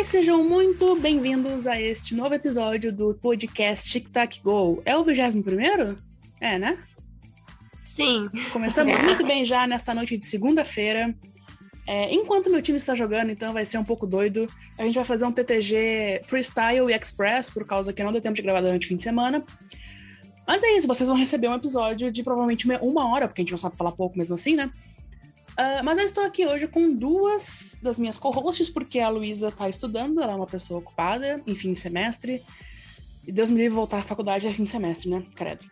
Olá e sejam muito bem-vindos a este novo episódio do podcast Tic Tac Go. É o 21 primeiro? É, né? Sim. Começamos muito bem já nesta noite de segunda-feira. É, enquanto meu time está jogando, então vai ser um pouco doido. A gente vai fazer um TTG Freestyle e Express, por causa que não deu tempo de gravar durante o fim de semana. Mas é isso, vocês vão receber um episódio de provavelmente uma hora, porque a gente não sabe falar pouco mesmo assim, né? Uh, mas eu estou aqui hoje com duas das minhas co-hosts, porque a Luísa está estudando, ela é uma pessoa ocupada, em fim de semestre. E Deus me livre voltar à faculdade é fim de semestre, né? Credo.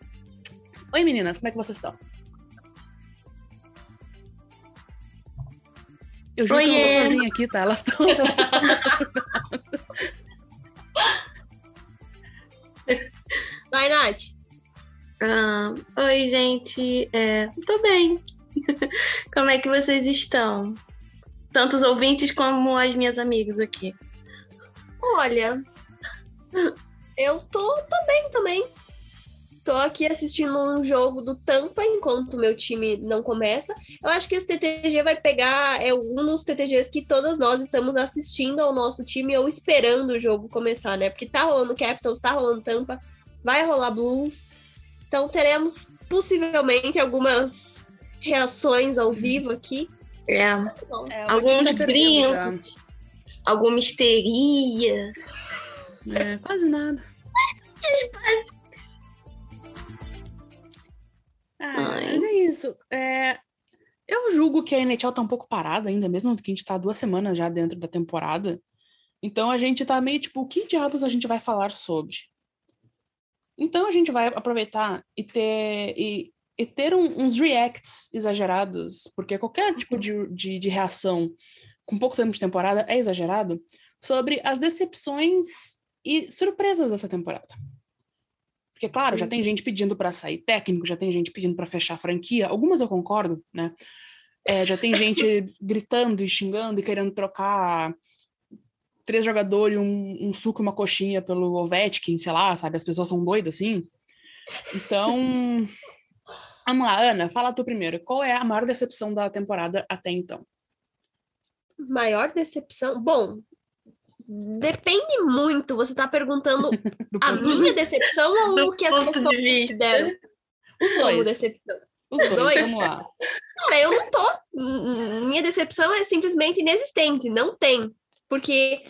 Oi meninas, como é que vocês estão? Eu juro que eu não tô sozinha aqui, tá? Elas estão. Vai, Nath. Ah, oi, gente. É, tô bem. como é que vocês estão? Tanto os ouvintes como as minhas amigas aqui. Olha, eu tô, tô bem também. Tô aqui assistindo um jogo do Tampa enquanto meu time não começa. Eu acho que esse TTG vai pegar é um dos TTGs que todas nós estamos assistindo ao nosso time ou esperando o jogo começar, né? Porque tá rolando Capitals, tá rolando Tampa, vai rolar Blues. Então teremos possivelmente algumas reações ao vivo aqui. É. é Alguns brincos, alguma histeria. É, quase nada. Ah, mas é isso. É, eu julgo que a NHL tá um pouco parada ainda, mesmo que a gente tá duas semanas já dentro da temporada. Então a gente tá meio tipo, o que diabos a gente vai falar sobre? Então a gente vai aproveitar e ter, e, e ter um, uns reacts exagerados, porque qualquer tipo de, de, de reação com pouco tempo de temporada é exagerado, sobre as decepções e surpresas dessa temporada. Porque, claro, já tem gente pedindo para sair técnico, já tem gente pedindo para fechar a franquia. Algumas eu concordo, né? É, já tem gente gritando e xingando e querendo trocar três jogadores, um, um suco e uma coxinha pelo Ovechkin, sei lá, sabe? As pessoas são doidas assim. Então, vamos lá, Ana, fala tu primeiro. Qual é a maior decepção da temporada até então? Maior decepção? Bom, Depende muito. Você está perguntando a minha decepção ou o que as pessoas consideram? Os dois. decepção? Os dois, vamos lá. Cara, eu não tô. Minha decepção é simplesmente inexistente. Não tem. Porque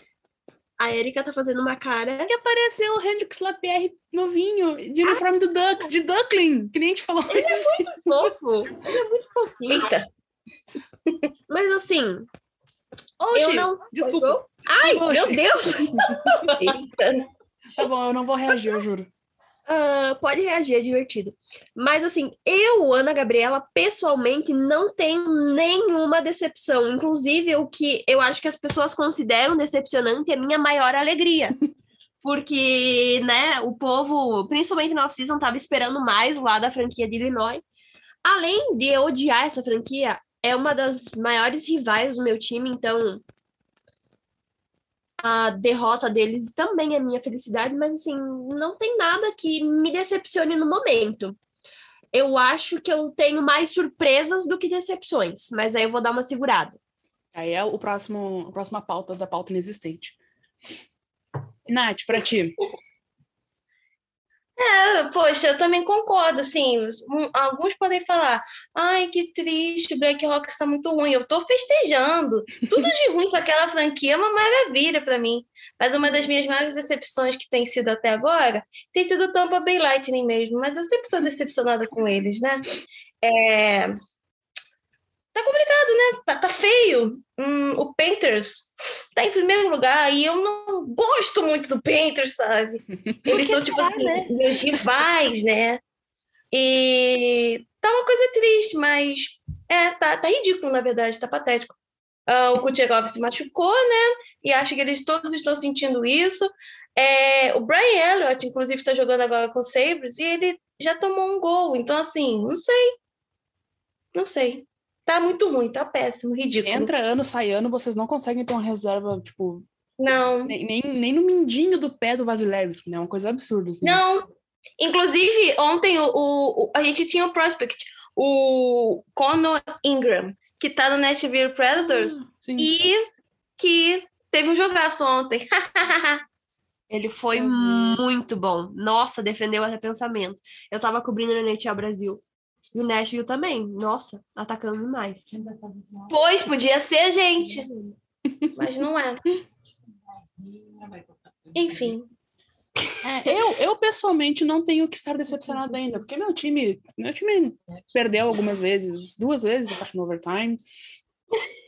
a Erika tá fazendo uma cara. Que apareceu o Hendrix Lapierre novinho, de uniforme ah, do Ducks, de Duckling, que nem a gente falou. Ele é muito fofo. Ele é muito fofinho. Eita. Mas assim. Oxi, eu não. Desculpa. Ai, Oxi. meu Deus! Eita. Tá bom, eu não vou reagir, eu juro. Uh, pode reagir, é divertido. Mas assim, eu, Ana Gabriela, pessoalmente não tenho nenhuma decepção. Inclusive, o que eu acho que as pessoas consideram decepcionante é a minha maior alegria. Porque, né, o povo, principalmente na off-season, estava esperando mais lá da franquia de Illinois. Além de eu odiar essa franquia, é uma das maiores rivais do meu time, então a derrota deles também é minha felicidade, mas assim, não tem nada que me decepcione no momento. Eu acho que eu tenho mais surpresas do que decepções, mas aí eu vou dar uma segurada. Aí é o próximo, a próxima pauta da pauta inexistente. Nath, para ti. Poxa, eu também concordo, assim, alguns podem falar, ai, que triste, Black Rock está muito ruim, eu estou festejando, tudo de ruim com aquela franquia é uma maravilha para mim, mas uma das minhas maiores decepções que tem sido até agora, tem sido o Tampa Bay Lightning mesmo, mas eu sempre estou decepcionada com eles, né, é tá complicado, né? Tá, tá feio. Hum, o Panthers tá em primeiro lugar e eu não gosto muito do Panthers, sabe? Eles são, tipo assim, né? meus rivais, né? E tá uma coisa triste, mas é, tá, tá ridículo, na verdade, tá patético. Uh, o Kucherov se machucou, né? E acho que eles todos estão sentindo isso. É, o Brian Elliott, inclusive, está jogando agora com o Sabres e ele já tomou um gol. Então, assim, não sei. Não sei. Tá muito ruim, tá péssimo, ridículo. Entra ano, sai ano, vocês não conseguem ter uma reserva, tipo. Não. Nem, nem, nem no mindinho do pé do Vasilevski, né? É uma coisa absurda. Assim. Não. Inclusive, ontem o, o, a gente tinha o prospect, o Conor Ingram, que tá no Nashville Predators, ah, e que teve um jogaço ontem. Ele foi Uhum. muito bom. Nossa, defendeu até pensamento. Eu tava cobrindo no NHL Brasil. E o Nashville também. Nossa, atacando demais. Pois, podia ser a gente, mas não é. Enfim. É, eu, eu pessoalmente não tenho que estar decepcionado ainda, porque meu time, meu time perdeu algumas vezes, duas vezes, acho, no overtime.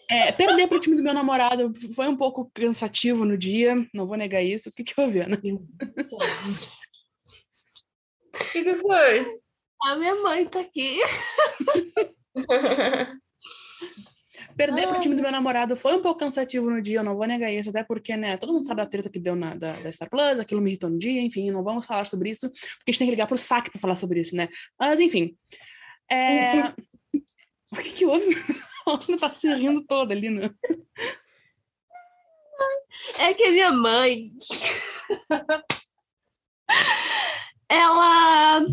É, perder para o time do meu namorado foi um pouco cansativo no dia, não vou negar isso. O que, que houve, Ana? O que, que foi? A minha mãe tá aqui. Perder para o time do meu namorado foi um pouco cansativo no dia, eu não vou negar isso, até porque, né, todo mundo sabe da treta que deu na, da, da Star Plus, aquilo me irritou no dia, enfim, não vamos falar sobre isso, porque a gente tem que ligar pro saque para falar sobre isso, né? Mas, enfim. É... o que, que houve? A Ana tá se rindo toda ali, né? É que a minha mãe. Ela.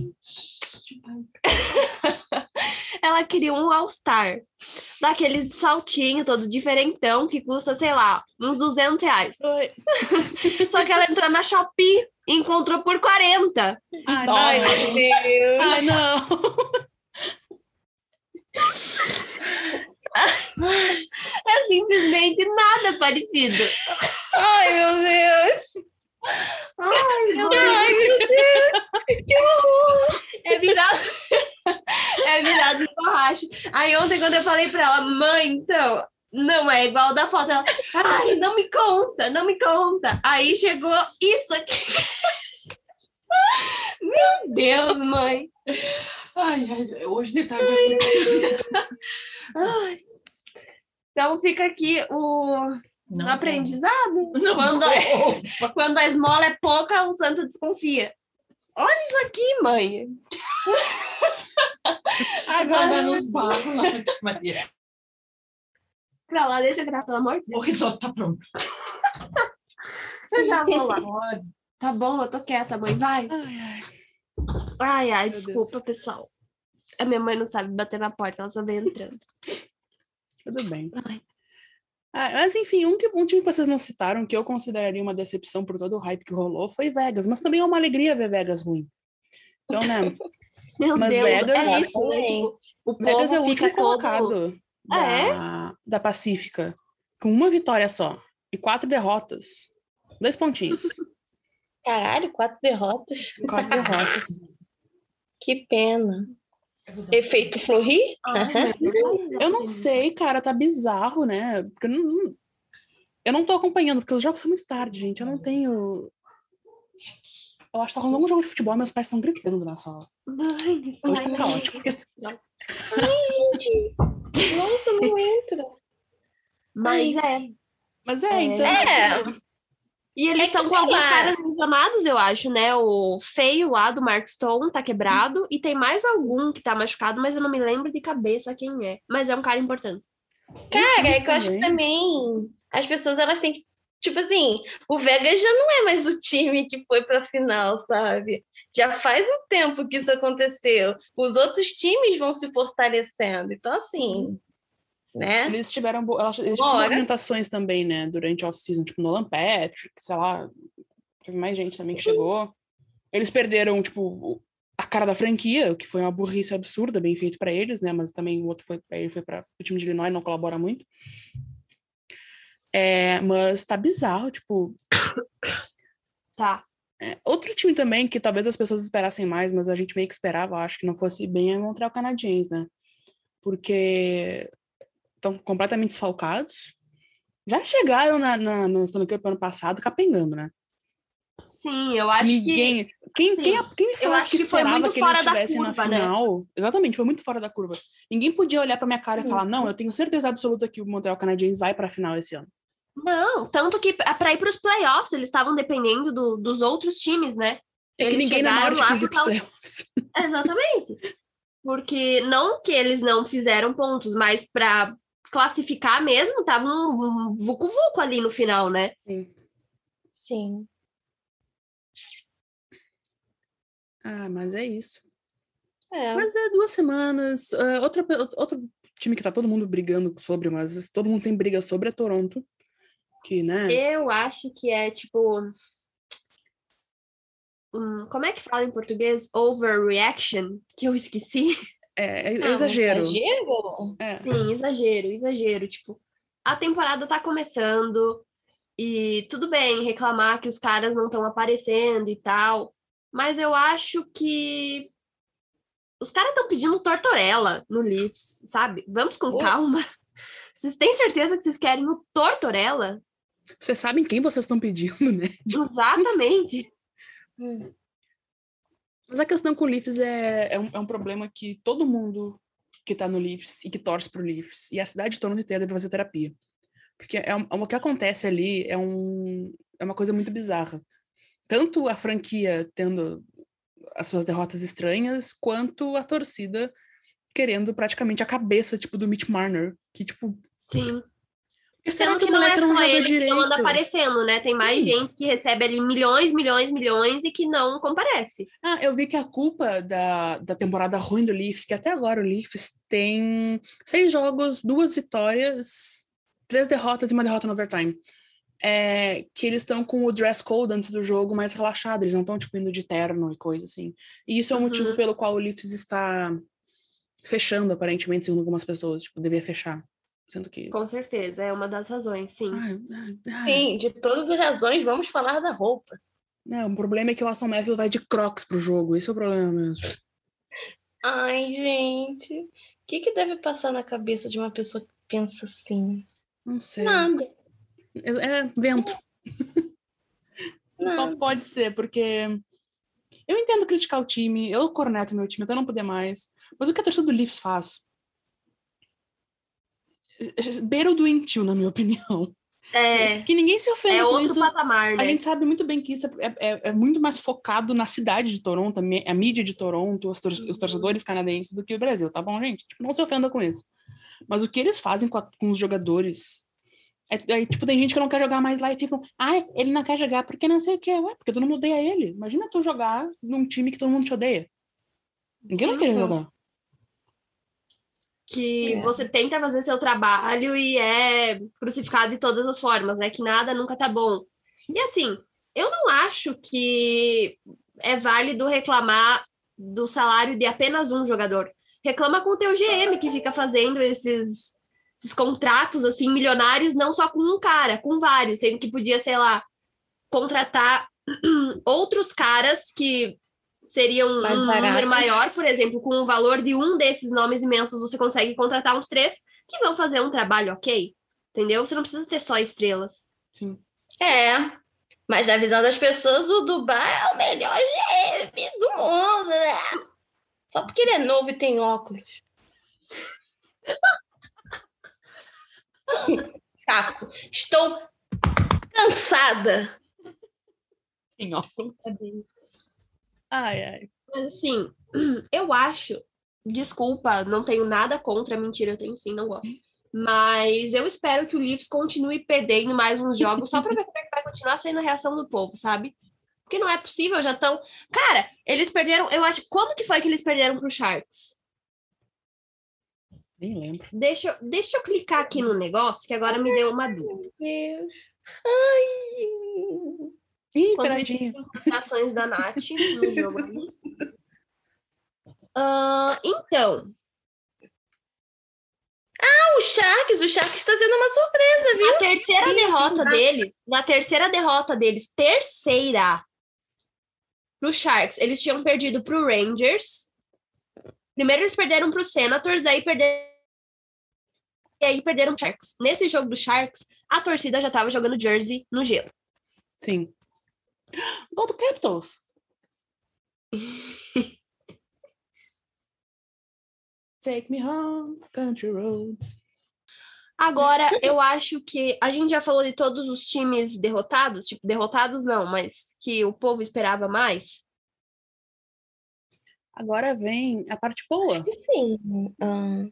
Ela queria um All-Star. Daqueles saltinho todo diferentão que custa, sei lá, uns 200 reais. Oi. Só que ela entrou na Shopee e encontrou por 40. Ai, não. Ai, meu Deus. Ai, não. É simplesmente nada parecido. Ai, meu Deus. Ai, meu Ai, meu Deus. Que horror. É virado. é virado Aí ontem, quando eu falei pra ela, mãe, então, não é igual da foto. Ela, ai, não me conta, não me conta. Aí chegou isso aqui. Meu Deus, mãe. Ai, ai, hoje de tarde. Ai. Então fica aqui o Não, aprendizado. Não, Quando, quando a esmola é pouca, o santo desconfia. Olha isso aqui, mãe. Agora nos barros lá, tia Maria. pra lá, deixa eu gravar, pelo amor de Deus. O risoto tá pronto. Eu já vou lá. Tá bom, eu tô quieta, mãe. Vai. Ai, ai. Ai, ai, desculpa, Deus. pessoal. A minha mãe não sabe bater na porta, ela só vem entrando. Tudo bem. Ai. Ah, mas enfim, um, que, um time que vocês não citaram, que eu consideraria uma decepção por todo o hype que rolou, foi Vegas. Mas também é uma alegria ver Vegas ruim. Então, né? Meu Mas Deus, Vegas- é isso, né? Tipo, o Vegas é o povo último fica todo... colocado Ah, é? da, da Pacífica. Com uma vitória só. E quatro derrotas. Dois pontinhos. Caralho, quatro derrotas. Quatro derrotas. Que pena. Efeito? Ai, meu Deus. Eu não sei, cara, tá bizarro, né? Porque eu não, eu não tô acompanhando, porque os jogos são muito tarde, gente. Eu não tenho. Eu acho que tá rolando um jogo de futebol e meus pais estão gritando na sala. Ai, Hoje tá ai, caótico. Gente, nossa, não entra. Mas é. Mas é, É. então. É. E eles É estão com alguns lá. caras lesionados, eu acho, né? O feio lá do Mark Stone tá quebrado. E tem mais algum que tá machucado, mas eu não me lembro de cabeça quem é. Mas é um cara importante. Cara, é que eu acho que também. também as pessoas elas têm que. Tipo assim, o Vegas já não é mais o time que foi pra final, sabe? Já faz um tempo que isso aconteceu. Os outros times vão se fortalecendo. Então, assim, né? Eles tiveram, eles tiveram movimentações também, né? Durante a off-season, tipo Nolan Patrick, sei lá. Teve mais gente também que chegou. Eles perderam, tipo, a cara da franquia, o que foi uma burrice absurda, bem feito pra eles, né? Mas também o outro foi, ele foi para o time de Illinois, não colabora muito. É, mas tá bizarro, tipo, Tá. É, outro time também que talvez as pessoas esperassem mais, mas a gente meio que esperava, acho que não fosse bem, é Montreal Canadiens, né? Porque estão completamente desfalcados. Já chegaram na, na, na Stanley Cup ano passado capengando, né? Sim, eu acho que. Quem, sim. quem, quem falasse que que foi esperava muito que eles fora da estivessem na curva, né? final. Exatamente, foi muito fora da curva. Ninguém podia olhar pra minha cara e falar: não, eu tenho certeza absoluta que o Montreal Canadiens vai pra final esse ano. Não, tanto que para ir para os playoffs, eles estavam dependendo do- dos outros times, né? É que Eles ninguém na Norte lá quis playoffs. Exatamente. Porque não que eles não fizeram pontos, mas para classificar mesmo, tava um um vucu-vucu ali no final, né? Sim. Sim. Ah, mas é isso. É. Mas é duas semanas. Ah, outra, outro time que tá todo mundo brigando sobre, mas todo mundo sem briga sobre é Toronto. Que, né? Eu acho que é tipo. hum, como é que fala em português? Overreaction? Que eu esqueci. É, é Ah, exagero. Exagero? É. Sim, exagero, exagero. Tipo, a temporada tá começando e tudo bem reclamar que os caras não estão aparecendo e tal, mas eu acho que os caras estão pedindo tortorela no Leafs, sabe? Vamos com Oi. calma. Vocês têm certeza que vocês querem o tortorela? Vocês sabem quem vocês estão pedindo, né? Exatamente. Hum. Mas a questão com o Leafs é, é, um, é um problema que todo mundo que tá no Leafs e que torce pro Leafs e a cidade de Toronto inteira deve fazer terapia. Porque é, um- o que acontece ali é, um, é uma coisa muito bizarra. Tanto a franquia tendo as suas derrotas estranhas, quanto a torcida querendo praticamente a cabeça, tipo, do Mitch Marner. Que, tipo, Sim. que Sendo que que não é não só joga ele que direito? não anda aparecendo, né? Tem mais Sim. gente que recebe ali milhões, milhões, milhões e que não comparece. Ah, eu vi que a culpa da, da temporada ruim do Leafs, que até agora o Leafs tem seis jogos, duas vitórias, três derrotas e uma derrota no overtime. É que eles estão com o dress code antes do jogo mais relaxado, eles não estão tipo indo de terno e coisa assim. E isso é o motivo Uhum. pelo qual o Leafs está fechando, aparentemente, segundo algumas pessoas, tipo, devia fechar. Sendo que. Com certeza, é uma das razões, sim. Ai, ai, ai. Sim, de todas as razões, vamos falar da roupa. Não, o problema é que o Aston Matthews vai de crocs pro jogo, esse é o problema mesmo. Ai, gente. O que, que deve passar na cabeça de uma pessoa que pensa assim? Não sei. Nada. É, é vento. Só Nada. pode ser, porque eu entendo criticar o time, eu corneto meu time até não poder mais, mas o que a torcida do Leafs faz? Beira o doentio, na minha opinião. É, Que ninguém se ofenda é com outro isso. patamar, A né? gente sabe muito bem que isso é, é- é muito mais focado na cidade de Toronto, a a mídia de Toronto, os, tor- os Uhum. torcedores canadenses do que o Brasil, tá bom, gente? Tipo, não se ofenda com isso. Mas o que eles fazem com, a- com os jogadores. É, é, tipo, tem gente que não quer jogar mais lá e ficam, ai, ele não quer jogar porque não sei o que. Ué, porque todo mundo odeia ele. Imagina tu jogar num time que todo mundo te odeia. Ninguém vai querer jogar. Que É. você tenta fazer seu trabalho e é crucificado de todas as formas, né? Que nada nunca tá bom. E assim, eu não acho que é válido reclamar do salário de apenas um jogador. Reclama com o teu GM que fica fazendo esses, esses contratos assim milionários, não só com um cara, com vários, sendo que podia, sei lá, contratar outros caras que seriam Mais um baratos. número maior, por exemplo, com o valor de um desses nomes imensos, você consegue contratar uns três que vão fazer um trabalho ok, entendeu? Você não precisa ter só estrelas. Sim. É. Mas na visão das pessoas, o Dubai é o melhor GM do mundo, né? Só porque ele é novo e tem óculos. Saco. Estou cansada. Em óculos. Ai, ai. Mas assim, eu acho, desculpa, não tenho nada contra, mentira, eu tenho sim, não gosto. Mas eu espero que o Leafs continue perdendo mais uns jogos só pra ver como é que vai continuar sendo a reação do povo, sabe? Porque não é possível, já estão. Cara, eles perderam. Eu acho. Quando que foi que eles perderam pro Sharks? Nem lembro. Deixa, eu- deixa eu clicar aqui no negócio, que agora me deu uma dúvida. Meu Deus. Ai. Ih, tem considerações da Nath no jogo ali. Ah, então, O Sharks, o Sharks está sendo uma surpresa, viu? Na terceira derrota deles, na terceira derrota deles, terceira pro Sharks, eles tinham perdido pro Rangers. Primeiro eles perderam pro Senators, aí perderam e aí perderam pro Sharks. Nesse jogo do Sharks, a torcida já tava jogando jersey no gelo. Sim. Gol do Capitals. Take me home, country roads. Agora, eu acho que a gente já falou de todos os times derrotados, tipo, derrotados não, mas que o povo esperava mais. Agora vem a parte boa. Sim. ah,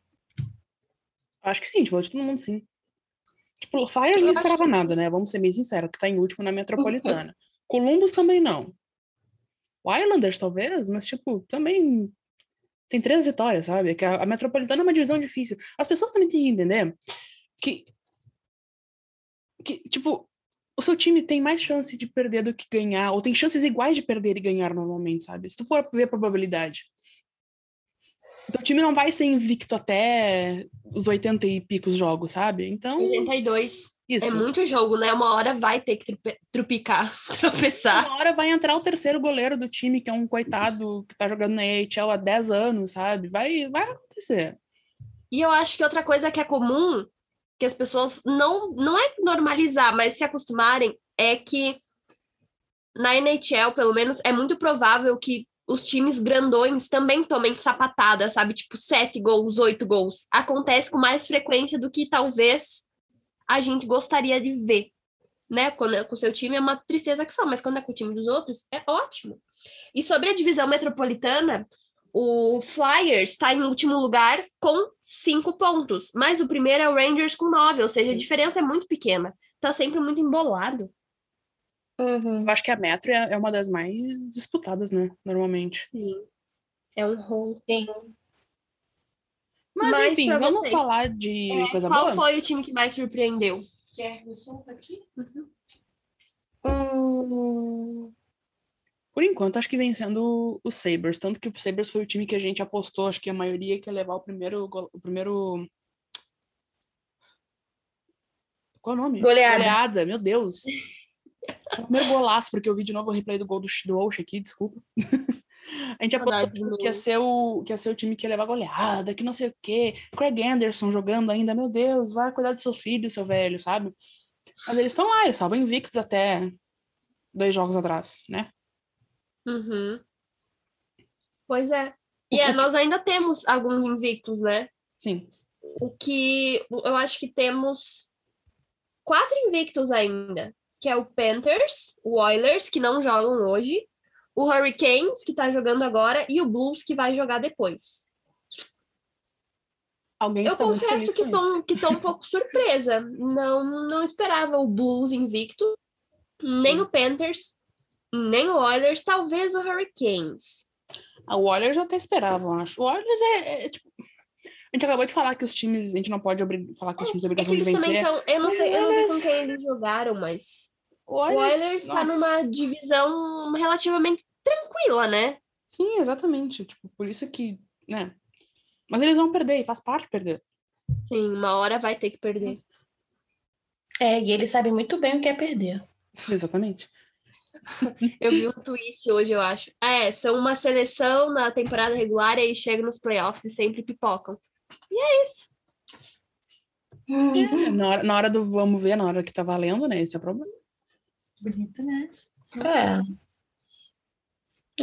Acho que sim, a gente falou de todo mundo sim. Tipo, Eu não acho esperava nada, né? Vamos ser bem sinceros, que tá em último na Metropolitana. Columbus também não. O Islanders, talvez, mas, tipo, também tem três vitórias, sabe? Que a, a Metropolitana é uma divisão difícil. As pessoas também têm que entender que que, tipo, o seu time tem mais chance de perder do que ganhar, ou tem chances iguais de perder e ganhar normalmente, sabe? Se tu for ver a probabilidade. Então o time não vai ser invicto até os 80 e picos jogos, sabe? Então, 82. isso. É muito jogo, né? Uma hora vai ter que trupe- trupicar, tropeçar. Uma hora vai entrar o terceiro goleiro do time, que é um coitado que tá jogando na AHL há 10 anos, sabe? Vai, vai acontecer. E eu acho que outra coisa que é comum, que as pessoas não, não é normalizar, mas se acostumarem, é que na NHL, pelo menos, é muito provável que os times grandões também tomem sapatada, sabe? Tipo, sete gols, oito gols. Acontece com mais frequência do que talvez a gente gostaria de ver. Né? Quando é com o seu time é uma tristeza que só, mas quando é com o time dos outros, é ótimo. E sobre a divisão metropolitana, o Flyers está em último lugar com cinco pontos, mas o primeiro é o Rangers com nove, ou seja, a diferença é muito pequena. Tá sempre muito embolado. Uhum. Eu acho que a Metro é é uma das mais disputadas, né? Normalmente. Sim. É um rolo. Sim. Mas, Mas enfim, vamos vocês, falar de coisa Qual boa? foi o time que mais surpreendeu? Quer que eu solta aqui? Hum, Por enquanto, acho que vem sendo o Sabres. Tanto que o Sabres foi o time que a gente apostou, acho que a maioria que ia levar o primeiro. O primeiro. Qual é o nome? Goleada. Goleada, meu Deus. O primeiro golaço, porque eu vi de novo o replay do gol do, do Osh aqui, desculpa. A gente apostou do que ia, ser o, que ia ser o time que ia levar goleada, que não sei o quê. Craig Anderson jogando ainda, meu Deus, vai cuidar dos seus filhos, seu velho, sabe? Mas eles estão lá, eles estavam invictos até dois jogos atrás, né? Uhum. Pois é. E é, nós ainda temos alguns invictos, né? Sim. O que eu acho que temos quatro invictos ainda, que é o Panthers, o Oilers, que não jogam hoje, o Hurricanes, que tá jogando agora, e o Blues, que vai jogar depois. Alguém Eu confesso que tô, que tô um pouco surpresa. Não, não esperava o Blues invicto, nem Sim. o Panthers, nem o Oilers, talvez o Hurricanes. Ah, O Oilers eu até esperava, eu acho. O Oilers é, é, tipo. A gente acabou de falar que os times. A gente não pode falar que os times têm É que obrigação de eles também vencer. estão. Eu não sei, eu não vi com quem eles jogaram, mas. O O Oilers, Oilers tá nossa. numa divisão relativamente tranquila, né? Sim, exatamente. Tipo, por isso que. Né? Mas eles vão perder, e faz parte perder. Sim, uma hora vai ter que perder. é, e eles sabem muito bem o que é perder. Exatamente. Eu vi um tweet hoje, eu acho. Ah, É, são uma seleção na temporada regular e aí chegam nos playoffs e sempre pipocam. E é isso. É, na, hora, na hora do vamos ver, na hora que tá valendo, né? Esse é o problema. Bonito, né? É.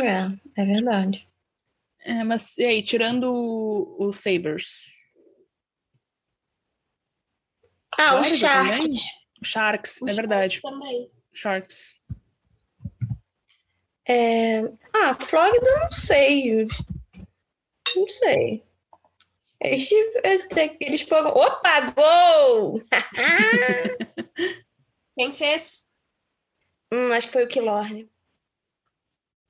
É, é verdade. É, mas e aí, tirando o, o Sabres? Ah, o Flórida Shark. também? O Sharks, O é verdade. Também. Sharks. É... Ah, Flórida, não sei. Não sei. Eles, eles foram. Opa, gol! Quem fez? hum, acho que foi o Killorn.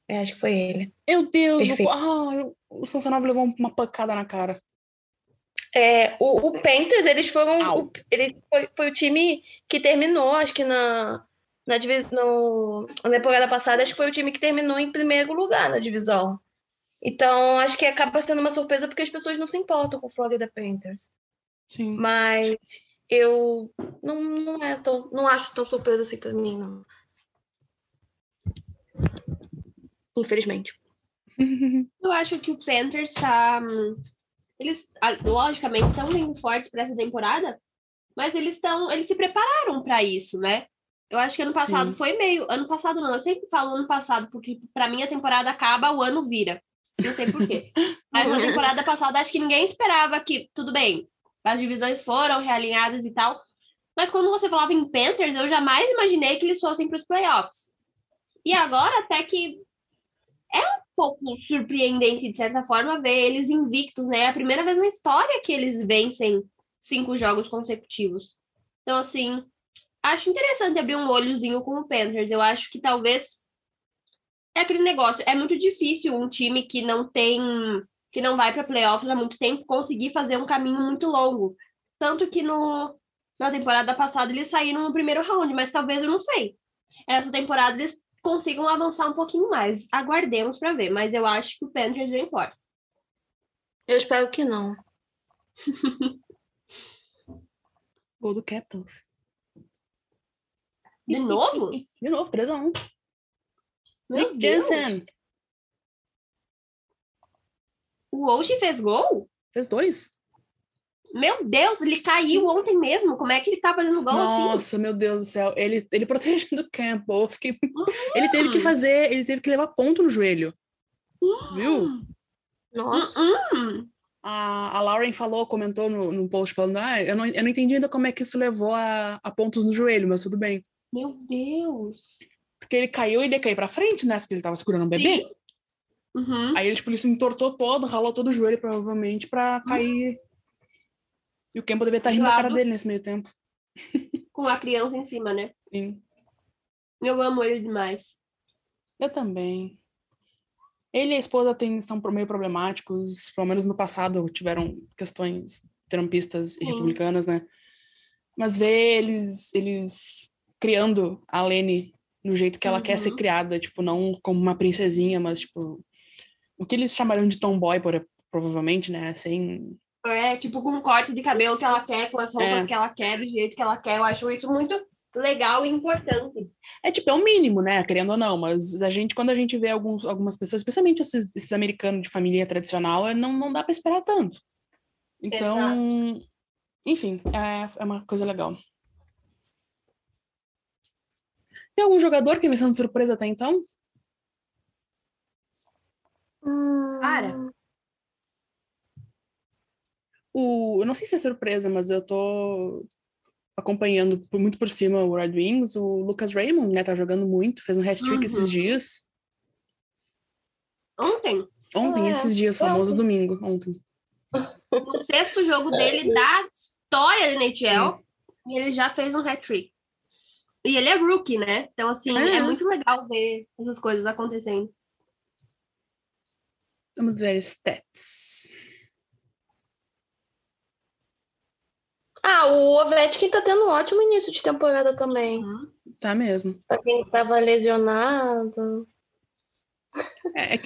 É, acho que foi ele. Meu Deus, o, ah, o Samsonov levou uma pancada na cara. É, o, o Panthers, eles foram. O, ele foi, foi o time que terminou, acho que na, na, divi- no, na temporada passada, acho que foi o time que terminou em primeiro lugar na divisão. Então, acho que acaba sendo uma surpresa porque as pessoas não se importam com o Florida Panthers. Sim. Mas eu não, não, é tão, não acho tão surpresa assim pra mim, não. Infelizmente. Eu acho que o Panthers tá. hum, Eles, logicamente, estão vindo fortes para essa temporada, mas eles estão. Eles se prepararam para isso, né? Eu acho que ano passado Sim. foi meio. Ano passado não, eu sempre falo ano passado, porque para mim a temporada acaba, o ano vira. Não sei por quê. Mas na temporada passada, acho que ninguém esperava que. Tudo bem, as divisões foram realinhadas e tal. Mas quando você falava em Panthers, eu jamais imaginei que eles fossem para os playoffs. E agora, até que pouco surpreendente, de certa forma, ver eles invictos, né? É a primeira vez na história que eles vencem cinco jogos consecutivos. Então, assim, acho interessante abrir um olhozinho com o Panthers. Eu acho que talvez é aquele negócio. É muito difícil um time que não tem, que não vai para playoffs há muito tempo conseguir fazer um caminho muito longo. Tanto que no Na temporada passada eles saíram no primeiro round, mas talvez eu não sei. Essa temporada eles consigam avançar um pouquinho mais. Aguardemos para ver, mas eu acho que o Panthers vem forte. Eu espero que não. Gol do Capitals. De novo? De novo, 3x1. Meu Nick Deus. Jensen. O Oshie fez gol? Fez dois. Meu Deus, ele caiu ontem mesmo. Como é que ele tá fazendo gol assim? Nossa, meu Deus do céu. Ele, ele protegendo o Campbell. Eu fiquei... Ele teve que fazer, ele teve que levar ponto no joelho. Viu? Nossa. Hum, A, a Lauren falou, comentou no, num post falando: Ah, eu não, eu não entendi ainda como é que isso levou a, a pontos no joelho, mas tudo bem. Meu Deus. Porque ele caiu e ele ia cair pra frente, né? Porque ele tava segurando um bebê. Uhum. Aí ele, tipo, ele se entortou todo, ralou todo o joelho, provavelmente, pra cair. E o Campbell devia estar rindo da cara dele nesse meio tempo. Com a criança em cima, né? Sim. Eu amo ele demais. Eu também. Ele e a esposa têm, são meio problemáticos, pelo menos no passado tiveram questões trumpistas e Sim. republicanas, né? Mas ver eles, eles criando a Lene no jeito que ela quer ser Uhum. criada, tipo, não como uma princesinha, mas tipo. O que eles chamariam de tomboy, por, provavelmente, né? Sem. É, tipo, com o corte de cabelo que ela quer, com as roupas É. que ela quer, do jeito que ela quer. Eu acho isso muito legal e importante. É tipo, é o mínimo, né? Querendo ou não, mas a gente, quando a gente vê alguns, algumas pessoas, especialmente esses, esses americanos de família tradicional, é- não, não dá pra esperar tanto. Então, enfim, é, é uma coisa legal. Tem algum jogador que vem sendo surpresa até então? Cara. O, eu não sei se é surpresa, mas eu tô acompanhando por- muito por cima o Red Wings. O Lucas Raymond, né, tá jogando muito, fez um hat-trick Uhum. esses dias. Ontem, Ontem, Ah, esses dias, ontem. famoso domingo, ontem. no sexto jogo dele da história da NHL, e ele já fez um hat-trick. E ele é rookie, né? Então, assim, É. é muito legal ver essas coisas acontecendo. Vamos ver stats. Ah, o Ovechkin tá tendo um ótimo início de temporada também. Tá mesmo. Pra quem tava lesionado. É, é é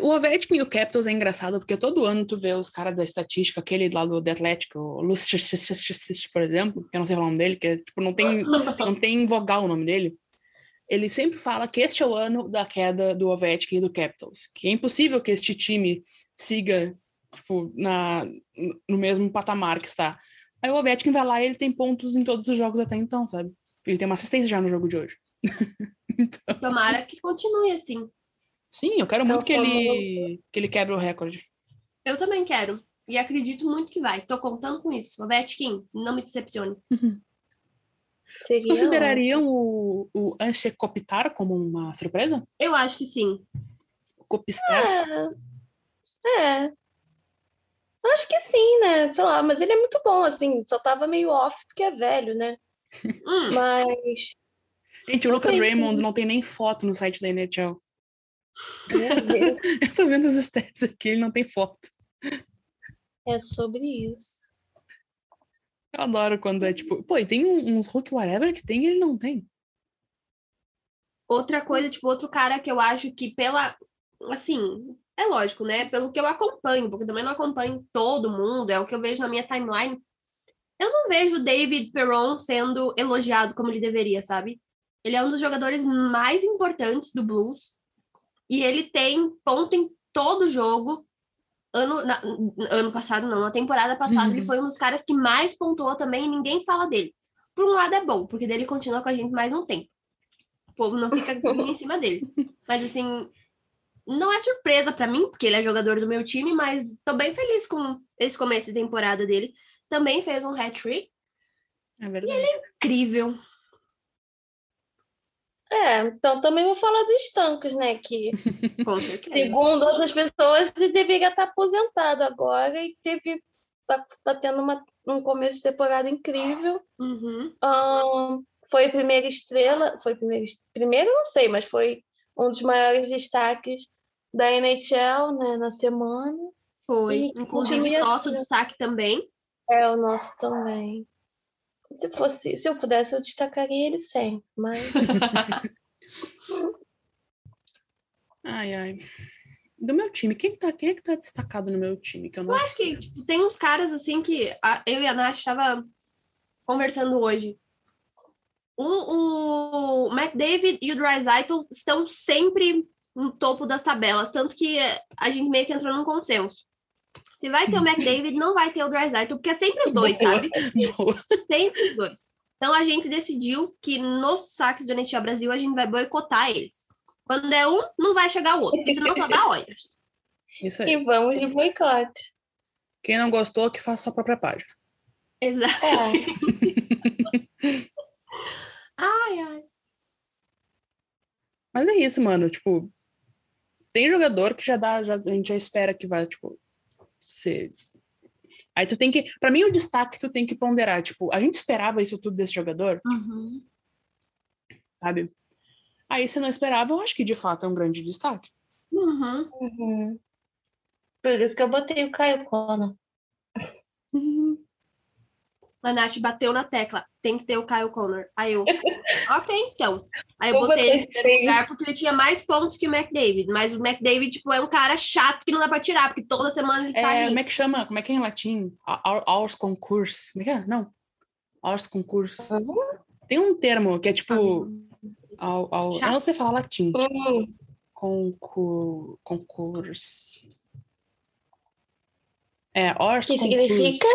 o Ovechkin e o Capitals é engraçado, porque todo ano tu vê os caras da estatística, aquele lá do The Athletic, o Lucic, por exemplo, que eu não sei o nome dele, que é, tipo, não tem, não tem vogal o nome dele. Ele sempre fala que este é o ano da queda do Ovechkin e do Capitals, que é impossível que este time siga tipo, na, no mesmo patamar que está. Aí o Ovechkin vai lá e ele tem pontos em todos os jogos até então, sabe? Ele tem uma assistência já no jogo de hoje. Tomara que continue assim. Sim, eu quero É o muito que ele, que ele quebre o recorde. Eu também quero. E acredito muito que vai. Tô contando com isso. Ovechkin, não me decepcione. Vocês considerariam o, o Anche Kopitar como uma surpresa? Eu acho que sim. O Kopistar? É. É. Acho que sim, né? Sei lá, mas ele é muito bom, assim. Só tava meio off porque é velho, né? Hum, Mas. Gente, o Lucas Raymond sim. não tem nem foto no site da NHL. Eu tô vendo as stats aqui, ele não tem foto. é sobre isso. Eu adoro quando é tipo, pô, e tem um- uns Hulk whatever que tem e ele não tem. outra coisa, tipo, outro cara que eu acho que pela. Assim, é lógico, né? Pelo que eu acompanho, porque eu também não acompanho todo mundo, é o que eu vejo na minha timeline. Eu não vejo o David Perron sendo elogiado como ele deveria, sabe? Ele é um dos jogadores mais importantes do Blues. E ele tem ponto em todo jogo. Ano, na- ano passado, não, na temporada passada, ele Uhum. foi um dos caras que mais pontuou também e ninguém fala dele. Por um lado é bom, porque dele continua com a gente mais um tempo. O povo não fica em cima dele. Mas assim, não é surpresa pra mim, porque ele é jogador do meu time, mas tô bem feliz com esse começo de temporada dele. Também fez um hat-trick É verdade. incrível. É, então também vou falar do Estancos, né? Que, segundo outras pessoas, ele deveria estar aposentado agora e teve. Tá, tá tendo uma, um começo de temporada incrível. Uhum. Ahn, foi a primeira estrela, foi primeira, est- primeiro não sei, mas foi um dos maiores destaques da NHL, né, na semana. Foi. E Inclusive, continue nosso assim. destaque também. É o nosso também. Se fosse, se eu pudesse, eu destacaria ele sempre, mas Ai, ai. Do meu time, quem, que tá, quem é que tá destacado no meu time? Que eu não Eu acho que tipo, tem uns caras assim que a- eu e a Nath estava conversando hoje. O, o McDavid e o Dreisaitl estão sempre no topo das tabelas, tanto que a gente meio que entrou num consenso. Se vai ter o McDavid, não vai ter o Dreisaitl, porque é sempre os dois, Boa. sabe? Boa. Sempre os dois. Então a gente decidiu que nos saques do NHL Brasil a gente vai boicotar eles. Quando é um, não vai chegar o outro, porque senão só dá Oilers. Isso e aí. vamos de boicote. Quem não gostou, que faça sua própria página. Exato. É, Ai, ai. Mas é isso, mano. Tipo, tem jogador que já dá, já, a gente já espera que vai, tipo, ser. Aí tu tem que. Pra mim, o destaque tu tem que ponderar. Tipo, a gente esperava isso tudo desse jogador, Uhum. sabe? Aí, se não esperava, eu acho que de fato é um grande destaque. Uhum. uhum. Por isso que eu botei o Caio Connor. A Nath bateu na tecla. Tem que ter o Kyle Connor. Aí eu, ok, então. Aí eu botei ele em esse primeiro aí. lugar porque ele tinha mais pontos que o McDavid. Mas o McDavid, tipo, é um cara chato que não dá pra tirar, porque toda semana ele tá É, ali. como é que chama? Como é que é em latim? A- a- Aurs concurso. Como é que é? Não. Aurs concurso. Tem um termo que é tipo. Ao, ao, eu não sei falar latim. Hum, Concur, concurso. É, Ors Que concurso. significa?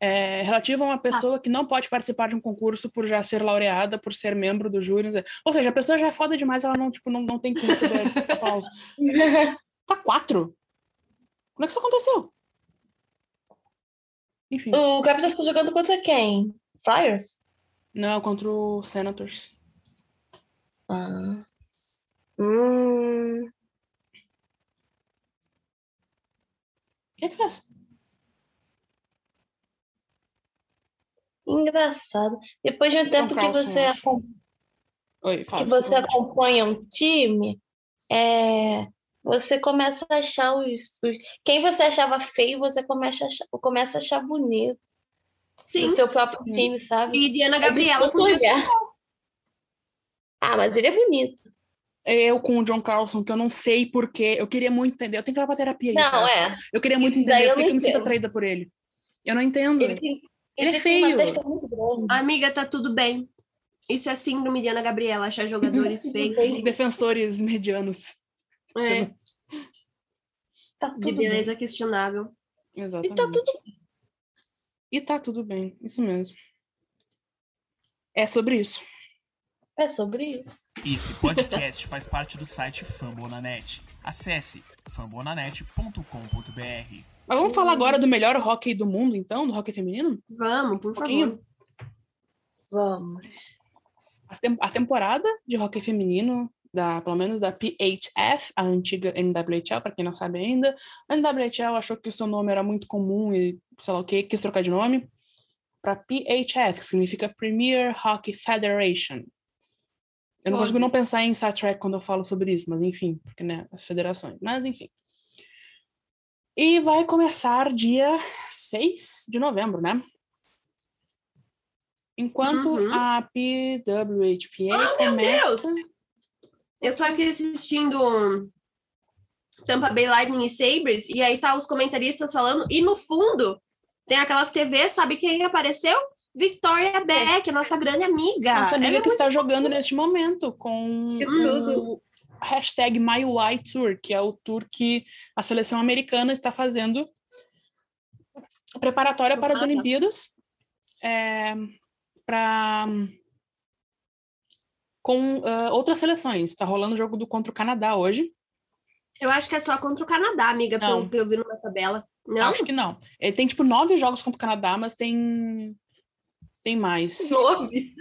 É relativo a uma pessoa que não pode participar de um concurso por já ser laureada, por ser membro do júri. Ou seja, a pessoa já é foda demais, ela não, tipo, não, não tem que receber aplauso. Tá quatro? Como é que isso aconteceu? Enfim. o Capitals está jogando contra quem? Flyers? Não, contra o Senators. Ah. Hum, Quem é que fez? Engraçado. Depois de um tempo que você, acho. acom- Oi, fala. que você acompanha um time, é, você começa a achar os, os- Quem você achava feio, você começa a achar, começa a achar bonito Sim. do seu próprio Sim. time, sabe? E Diana É Gabriela. Ah, mas ele é bonito. Eu com o John Carlson, que eu não sei porquê. Eu queria muito entender. Eu tenho que ir pra terapia. isso, Não, né? é. Eu queria muito Isso entender eu por que eu me sinto atraída por ele. Eu não entendo. Ele tem, Ele é tem uma feio. testa muito grande. Amiga, tá tudo bem. Isso é síndrome de Ana Gabriela, achar jogadores feios. bem. Defensores medianos. É, Tá de tudo bem. beleza questionável. Exatamente. E tá tudo E tá tudo bem. Isso mesmo. É sobre isso. É sobre isso. Esse podcast faz parte do site Fambonanet. Acesse fambonanet.com.br. Mas vamos falar agora do melhor hockey do mundo, então? Do hockey feminino? Vamos, por pouquinho. favor. Vamos. A tem- A temporada de hockey feminino, da, pelo menos da PHF, a antiga NWHL, para quem não sabe ainda. A NWHL achou que o seu nome era muito comum e sei lá o que, quis trocar de nome para PHF, que significa Premier Hockey Federation. Eu não consigo não pensar em Star Trek quando eu falo sobre isso, mas enfim, porque né, as federações. Mas enfim. E vai começar dia 6 de novembro, né? Enquanto Uhum. a PWHPA meu Deus! começa. Eu tô aqui assistindo Tampa Bay Lightning e Sabres, e aí tá os comentaristas falando, e no fundo tem aquelas TVs, sabe quem apareceu? Victoria Beck, nossa grande amiga. Nossa amiga Ela é que está jogando neste momento com Que o tudo. Hashtag MyUI Tour, que é o tour que a seleção americana está fazendo preparatória para as. Olimpíadas. É, para com ah, outras seleções. Está rolando o jogo do contra o Canadá hoje. Eu acho que é só contra o Canadá, amiga, Não. pelo que eu vi numa tabela. Não? Acho que não. Ele tem tipo nove jogos contra o Canadá, mas tem tem mais. Nove.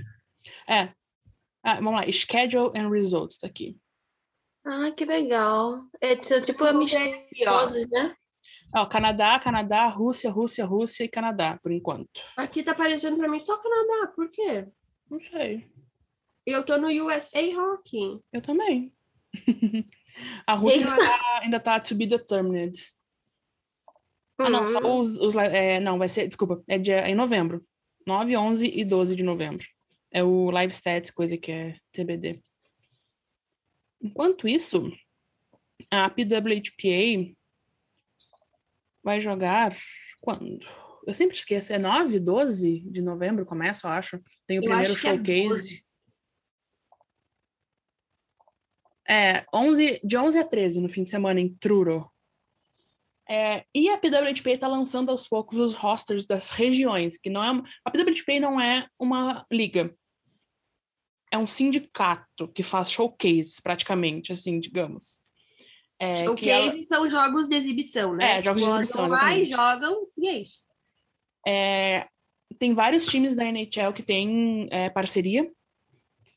É. Ah, vamos lá, schedule and results tá aqui. Ah, que legal. É tipo ó. amistosos, né? Ó, Canadá, Canadá, Rússia, Rússia, Rússia e Canadá, por enquanto. Aqui tá aparecendo pra mim só Canadá, por quê? Não sei. Eu tô no USA Hockey. Eu também. A Rússia ainda tá, ainda tá to be determined. Ah, não, Hum. só os, os la- é, não, vai ser, desculpa, é, dia, é em novembro. 9, 11 e 12 de novembro. É o Live Stats, coisa que é TBD. Enquanto isso, a PWHPA vai jogar quando? Eu sempre esqueço, é 9, 12 de novembro começa, eu acho. Tem o Eu primeiro é showcase. 12. É, 11, de 11 a 13 no fim de semana em Truro. É, e a PWHPA está lançando aos poucos os rosters das regiões, que não é a PWHPA não é uma liga. É um sindicato que faz showcases, praticamente, assim, digamos. É, que ela- são jogos de exibição, né? É, jogos de exibição, lá e jogam, e é isso. É, tem vários times da NHL que têm é, parceria.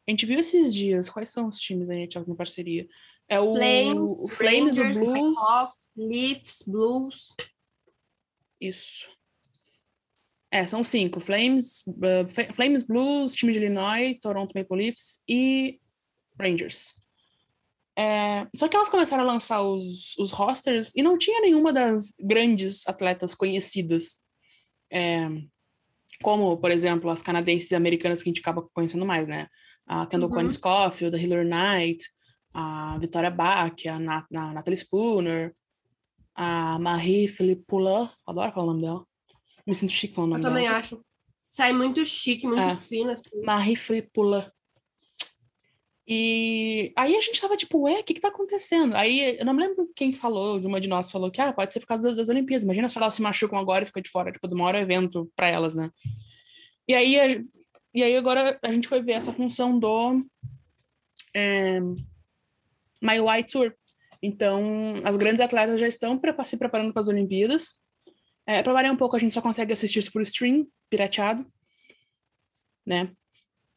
A gente viu esses dias. Quais são os times da NHL que têm parceria? É o Flames, o Flames, Rangers, o Blues. Blackhawks, Leafs, Blues. Isso. É, são cinco. Flames, uh, Flames, Blues, time de Illinois, Toronto Maple Leafs e Rangers. É, só que elas começaram a lançar os, os rosters e não tinha nenhuma das grandes atletas conhecidas. É, como, por exemplo, as canadenses e americanas que a gente acaba conhecendo mais, né? A Kendall Uhum. Coyne Scofield, a Hillary Knight, a Victoria Bach, a, Nat a Natalie Spooner, a Marie Philippe Poulin, adoro falar o nome dela. Me sinto chique falando o Eu nome também dela. acho. Sai muito chique, muito É. fino, assim. Marie Poulin. E aí a gente tava tipo, ué, o que que tá acontecendo? Aí eu não me lembro quem falou, de uma de nós falou que ah, pode ser por causa das, das Olimpíadas. Imagina se elas se machucam agora e fica de fora, tipo, do maior evento pra elas, né? E aí, a- e aí agora a gente foi ver essa função do é, My White Tour. Então, as grandes atletas já estão prepa- se preparando para as Olimpíadas. É, para variar um pouco, a gente só consegue assistir isso por stream, pirateado, né?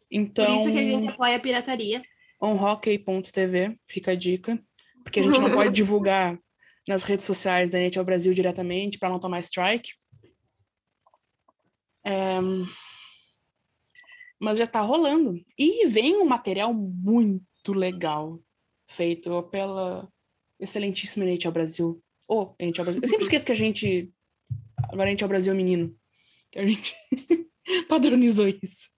Então, Por isso que a gente apoia a pirataria. onhockey.tv, fica a dica, porque a gente não pode divulgar nas redes sociais da NHL Brasil diretamente para não tomar strike. É, Mas já tá rolando. E vem um material muito legal, feito pela excelentíssima NHL Brasil. Ô, NHL Brasil. Eu sempre esqueço que a gente. Agora a NHL Brasil é menino. Que a gente padronizou isso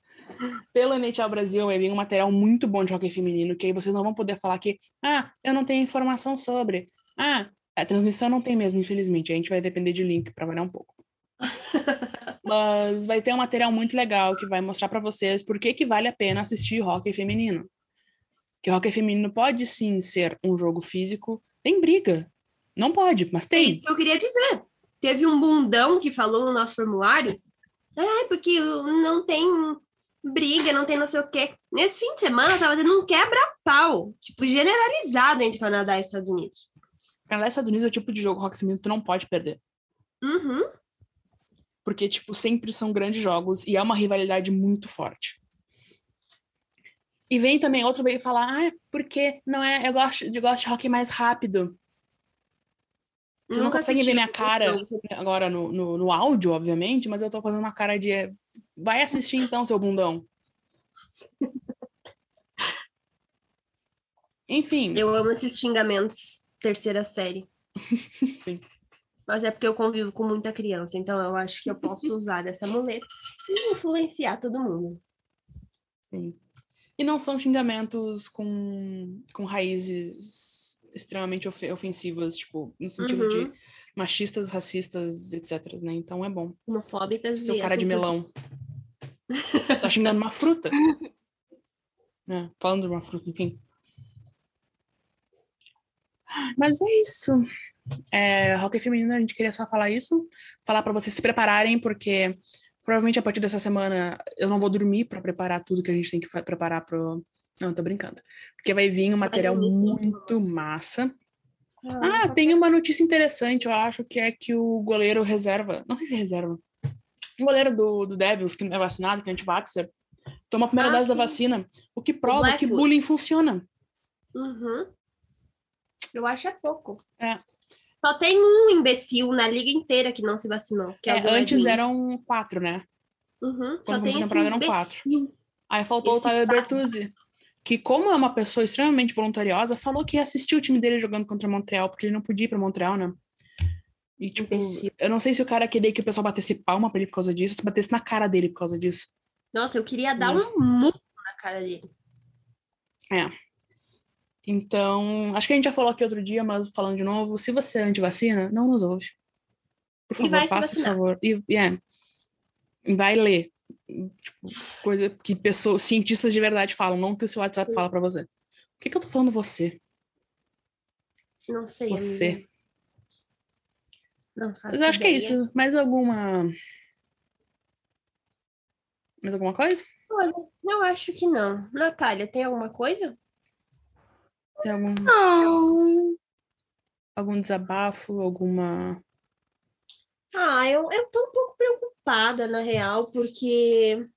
pela NHL Brasil vai vir um material muito bom de hockey feminino, que aí vocês não vão poder falar que, ah, eu não tenho informação sobre. Ah, a transmissão não tem mesmo, infelizmente. A gente vai depender de link para variar um pouco. Mas vai ter um material muito legal que vai mostrar para vocês por que, que vale a pena assistir hockey feminino. Que hockey feminino pode sim ser um jogo físico. Tem briga. Não pode, mas É tem. isso que eu queria dizer. Teve um bundão que falou no nosso formulário. Ah, porque não tem briga, não tem não sei o quê. Nesse fim de semana tava tendo um quebra-pau, tipo, generalizado entre Canadá e Estados Unidos. Canadá e Estados Unidos é o tipo de jogo hockey feminino que tu não pode perder. Uhum. porque tipo sempre são grandes jogos e é uma rivalidade muito forte. E vem também outro veio falar, ah, porque não é, eu gosto, eu gosto de hockey mais rápido. Vocês não Nunca conseguem ver minha cara jogo. agora no, no, no áudio, obviamente, mas eu tô fazendo uma cara de vai assistir então, seu bundão. Enfim, Eu amo esses xingamentos terceira série. sim. Mas é porque eu convivo com muita criança, então eu acho que eu posso usar dessa muleta e influenciar todo mundo. Sim. E não são xingamentos com, com raízes extremamente ofe- ofensivas, tipo, no sentido Uhum. de machistas, racistas, etc, né? Então é bom. Homofóbicas Seu cara de melão. tá xingando uma fruta. É, falando de uma fruta, enfim. Mas é isso. É, hockey feminino, a gente queria só falar isso. Falar pra vocês se prepararem, porque provavelmente a partir dessa semana eu não vou dormir pra preparar tudo que a gente tem que preparar pro. Não, tô brincando. Porque vai vir um material muito massa. Ah, Ah, tem uma notícia interessante, eu acho que é que o goleiro reserva, não sei se é reserva, o goleiro do, do Devils, que não é vacinado, que é anti-vaxxer, tomou a primeira Ah, dose da sim. vacina, o que prova que Blackwood. bullying funciona. Uhum. Eu acho é pouco. É. Só tem um imbecil na liga inteira que não se vacinou. Que é, É, o antes eram quatro, né? Uhum. quando Só tem começou a esse temporada eram quatro. imbecil. Aí faltou o Esse Tyler cara. Bertuzzi, que como é uma pessoa extremamente voluntariosa, falou que ia assistir o time dele jogando contra Montreal, porque ele não podia ir pra Montreal, né? E, tipo, eu não sei se o cara queria que o pessoal batesse palma pra ele por causa disso, se batesse na cara dele por causa disso. Nossa, eu queria dar Não. um murro na cara dele. Então, acho que a gente já falou aqui outro dia, mas falando de novo, se você é antivacina, não nos ouve. Por favor, faça esse favor. E, e é, vai ler. Tipo, coisa que pessoas, cientistas de verdade falam, não que o seu WhatsApp fala pra você. Por que, que eu tô falando você? Não sei. Você. amiga. Não faço Mas eu acho que é isso. Mais alguma. Mais alguma coisa? Olha, eu acho que não. Natália, tem alguma coisa? Tem algum, Não. algum desabafo? Alguma. Ah, eu, eu tô um pouco preocupada, na real, porque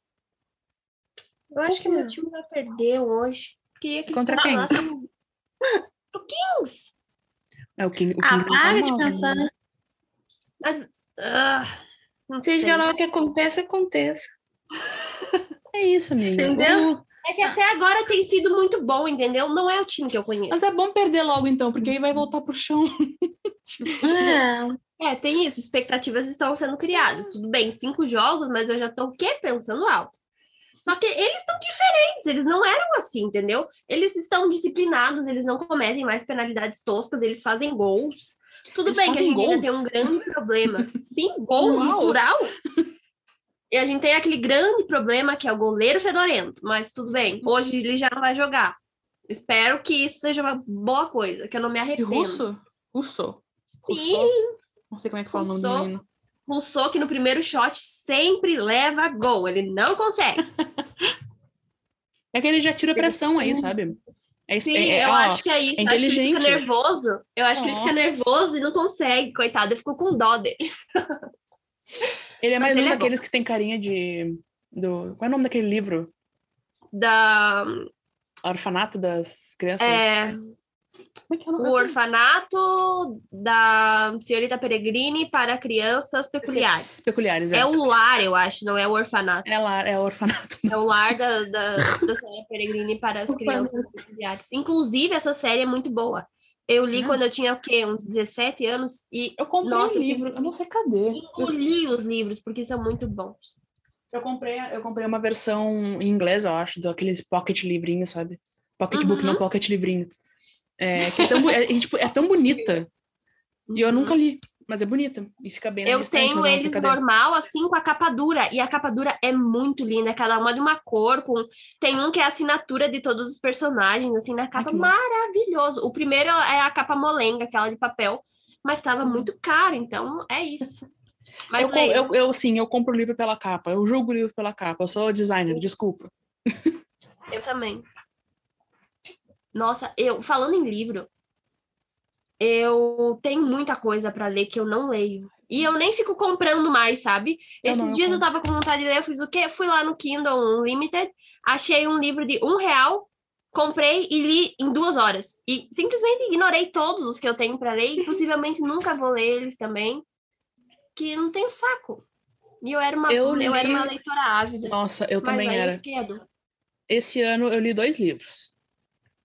eu acho que meu time vai perder hoje. Queria que Contra quem? falassem o Kings. É o King. O Ah, King não tá para de mal, pensar. né? Mas. ah, não Seja sei. lá o que acontece, aconteça. É isso, amiga. Entendeu? O- É que até agora tem sido muito bom, entendeu? Não é o time que eu conheço. Mas é bom perder logo, então, porque aí vai voltar pro chão. É. É, tem isso. Expectativas estão sendo criadas. Tudo bem, cinco jogos, mas eu já tô o quê? Pensando alto. Só que eles estão diferentes, eles não eram assim, entendeu? Eles estão disciplinados, eles não cometem mais penalidades toscas, eles fazem gols. Tudo Eles bem que a gente ainda gols? tem um grande problema. Sim, gol Uau! plural. E a gente tem aquele grande problema que é o goleiro fedorento, mas tudo bem. Hoje ele já não vai jogar. Espero que isso seja uma boa coisa, que eu não me De arrependo. russo? Russo. Sim. Russo. Não sei como é que fala o nome do menino. Rousseau, que no primeiro shot sempre leva gol. Ele não consegue. É que ele já tira pressão aí, sabe? É, isso- Sim, é- é- eu ó, acho que é isso. é acho que ele fica nervoso. Eu acho que ele fica nervoso e não consegue, coitado. Eu fico com dó dele. Ele é mais ele um é bom. daqueles que tem carinha de. Do... Qual é o nome daquele livro? Da, Orfanato das Crianças? é, é é o orfanato da senhorita Peregrini para crianças peculiares. Peculiares, é. É o lar, eu acho, não é o orfanato. É lá, é o orfanato. É o lar da, da, da senhora Peregrini para as crianças peculiares. Inclusive, essa série é muito boa. Eu li Hum. quando eu tinha, o quê? Uns 17 anos e Eu comprei Nossa, eu livro, eu não sei cadê. Eu, engoli os livros, porque são muito bons. eu comprei, eu comprei uma versão em inglês, eu acho, daqueles pocket livrinhos, sabe? Pocket book, Uhum. não pocket livrinho. É, que é, tão, é, tipo, é tão bonita. E eu nunca li, mas é bonita. E fica bem Eu tenho eles normal, assim, com a capa dura. E a capa dura é muito linda, cada uma de uma cor. Com... Tem um que é a assinatura de todos os personagens, assim, na capa. massa. Maravilhoso. O primeiro é a capa molenga, aquela de papel. Mas estava Uhum. muito caro, então é isso. Mas Eu, leia. eu, eu, sim, eu compro o livro pela capa. Eu julgo o livro pela capa. Eu sou designer, desculpa. Eu também. Nossa, eu falando em livro, eu tenho muita coisa para ler que eu não leio. E eu nem fico comprando mais, sabe? Eu Esses não, eu dias eu compro. tava com vontade de ler, eu fiz o quê? Fui lá no Kindle Unlimited, achei um livro de um real, comprei e li em duas horas. E simplesmente ignorei todos os que eu tenho para ler e possivelmente nunca vou ler eles também, que não tenho saco. E eu era uma, Eu eu, era uma leitora ávida. Nossa, eu também eu era. Esse ano eu li dois livros.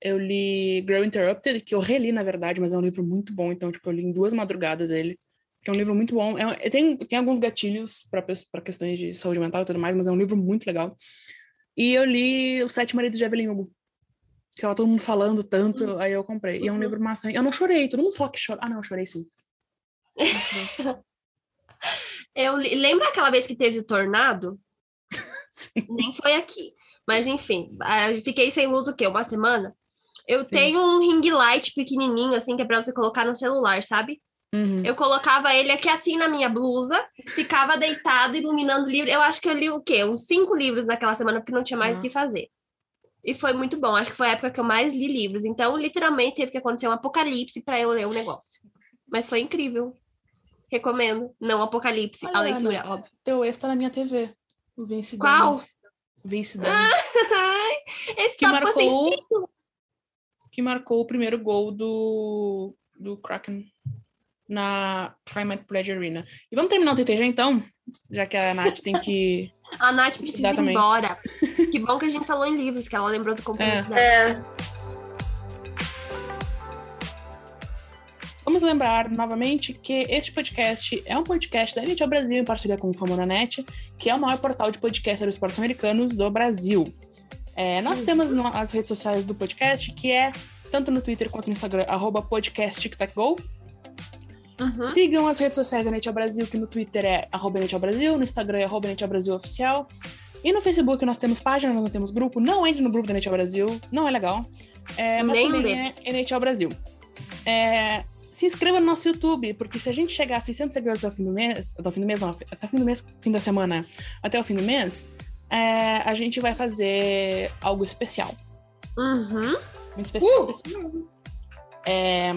Eu li Girl Interrupted, que eu reli, na verdade, mas é um livro muito bom. Então, tipo, eu li em duas madrugadas ele. Que é um livro muito bom. É, tem, tem alguns gatilhos para questões de saúde mental e tudo mais, mas é um livro muito legal. E eu li Os Sete Maridos de Evelyn Hugo. Que tava todo mundo falando tanto, aí eu comprei. E é um Uhum. livro massa. Eu não chorei, todo mundo fala que chora. Ah, não, eu chorei sim. Eu li- lembra aquela vez que teve o tornado? Sim. Nem foi aqui. Mas enfim, fiquei sem luz o quê? Uma semana? Eu Sim. tenho um ring light pequenininho, assim, que é pra você colocar no celular, sabe? Uhum. Eu colocava ele aqui assim na minha blusa, ficava deitado, iluminando o livro. Eu acho que eu li o quê? Uns cinco livros naquela semana, porque não tinha mais o Ah. que fazer. E foi muito bom. Acho que foi a época que eu mais li livros. Então, literalmente, teve que acontecer um apocalipse para eu ler o negócio. Mas foi incrível. Recomendo. Não apocalipse, a Olha, leitura, Ana. óbvio. Teu ex tá na minha TV. O Vince Qual? Dani. Vince. Esse que topa marcou sensível. Que marcou o primeiro gol do, do Kraken na Primate Pledge Arena. E vamos terminar o TTG então, já que a Nath tem que. A Nath precisa ir também. embora. que bom que a gente falou em livros, que ela lembrou do compromisso dela. É. Vamos lembrar novamente que este podcast é um podcast da NHL Brasil em parceria com o Famonanet, que é o maior portal de podcast sobre esportes americanos do Brasil. É, nós temos as redes sociais do podcast, que é tanto no Twitter quanto no Instagram, arroba podcasttictacgo. Uhum. Sigam as redes sociais da NHL Brasil, que no Twitter é arroba NHL Brasil, no Instagram é arroba NHL Brasil Oficial. E no Facebook nós temos página, nós não temos grupo. Não entre no grupo da NHL Brasil, não é legal. É, mas Nem também deles. é NHL Brasil. É, se inscreva no nosso YouTube, porque se a gente chegar a 600 seguidores até o fim do mês, até o fim do mês não, até o fim do mês, fim da semana, até o fim do mês, é, a gente vai fazer algo especial. Uhum. Muito especial. Uh! É,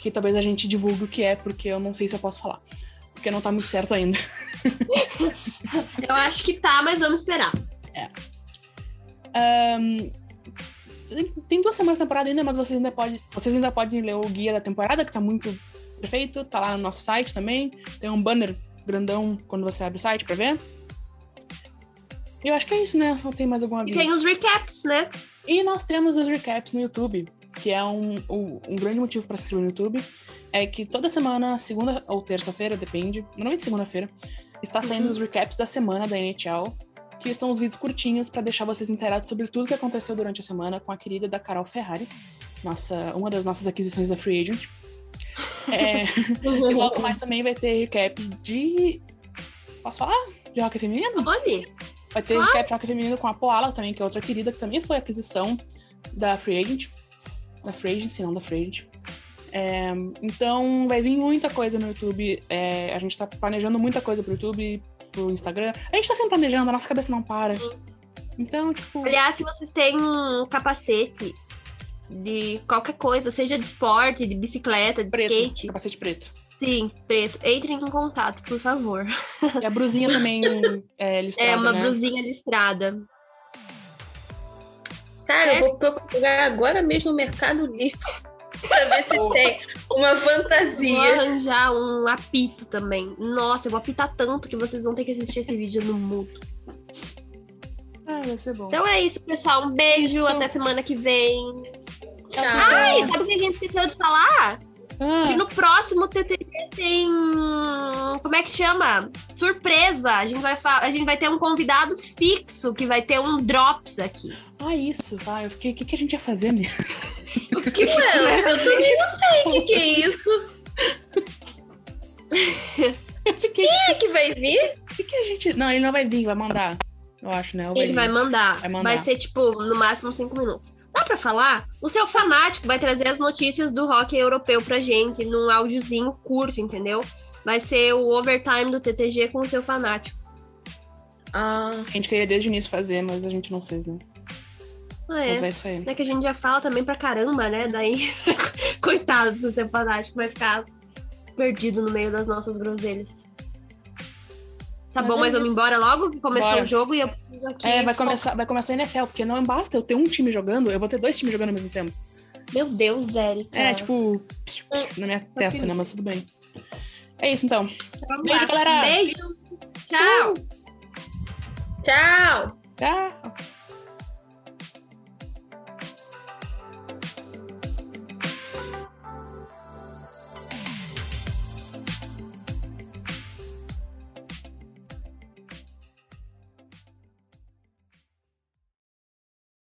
que talvez a gente divulgue o que é, porque eu não sei se eu posso falar. Porque não tá muito certo ainda. Eu acho que tá, mas vamos esperar. Ahn, tem, tem duas semanas de temporada ainda, mas vocês ainda, pode, vocês ainda podem ler o guia da temporada, que tá muito perfeito. Tá lá no nosso site também. Tem um banner grandão quando você abre o site pra ver. E eu acho que é isso, né? Não tem mais alguma E aviso. tem os recaps, né? E nós temos os recaps no YouTube, que é um, um, um grande motivo para assistir no YouTube. É que toda semana, segunda ou terça-feira, depende, normalmente segunda-feira, está saindo os recaps da semana da NHL, que são os vídeos curtinhos para deixar vocês inteirados sobre tudo que aconteceu durante a semana com a querida da Carol Ferrari, nossa, uma das nossas aquisições da Free Agent. É, e logo mais também vai ter recap de. Posso falar? De hockey feminino? Olha, Vai ter Claro. recap Rock Feminino com a Poala também, que é outra querida, que também foi aquisição da Free Agent. Da Free Agency, não da Free Agent. É, então vai vir muita coisa no YouTube. É, a gente tá planejando muita coisa pro YouTube, pro Instagram. A gente tá sempre planejando, a nossa cabeça não para. Então, tipo. aliás, se vocês têm um capacete de qualquer coisa, seja de esporte, de bicicleta, de Preto, skate, capacete preto. Sim, preto, entrem em contato, por favor. E a brusinha também é listrada, É uma né? blusinha listrada. Cara, eu vou procurar agora mesmo no Mercado Livre pra ver se tem uma Vou fantasia. arranjar um apito também. Nossa, eu vou apitar tanto que vocês vão ter que assistir esse vídeo no mudo. Ah, vai ser bom. Então é isso, pessoal. Um beijo, Isso. até semana que vem. Tchau. Ai, sabe o que a gente esqueceu de falar? Ah, Que no próximo TTG tem. Como é que chama? Surpresa! A gente vai, a gente vai ter um convidado fixo que vai ter um Drops aqui. ah, isso, tá. Eu fiquei, o que, que a gente ia fazer mesmo? O que que Ué, é? eu também não sei o que, que é isso. Fiquei, Quem é que vai vir? o que, que a gente. Não, ele não vai vir, vai mandar. Eu acho, né? Ele vai mandar. Vai vai mandar. ser, tipo, no máximo cinco minutos. Dá pra falar? O seu fanático vai trazer as notícias do rock europeu pra gente num áudiozinho curto, entendeu? Vai ser o overtime do TTG com o seu fanático. Ah, A gente queria desde o início fazer, mas a gente não fez, né? Ah, Mas é. vai sair. É que a gente já fala também pra caramba, né? Daí, coitado do seu fanático, vai ficar perdido no meio das nossas groselhas. Tá Mas bom, é mas vamos embora logo que começou Bora. o jogo e eu preciso aqui. É, vai começar, vai começar a NFL, porque não basta eu ter um time jogando, eu vou ter dois times jogando ao mesmo tempo. Meu Deus, Érica. É, tipo, psh, psh, na minha testa, né? Mas tudo bem. É isso então. Vamos beijo, lá. galera. Beijo. Tchau. tchau! Tchau!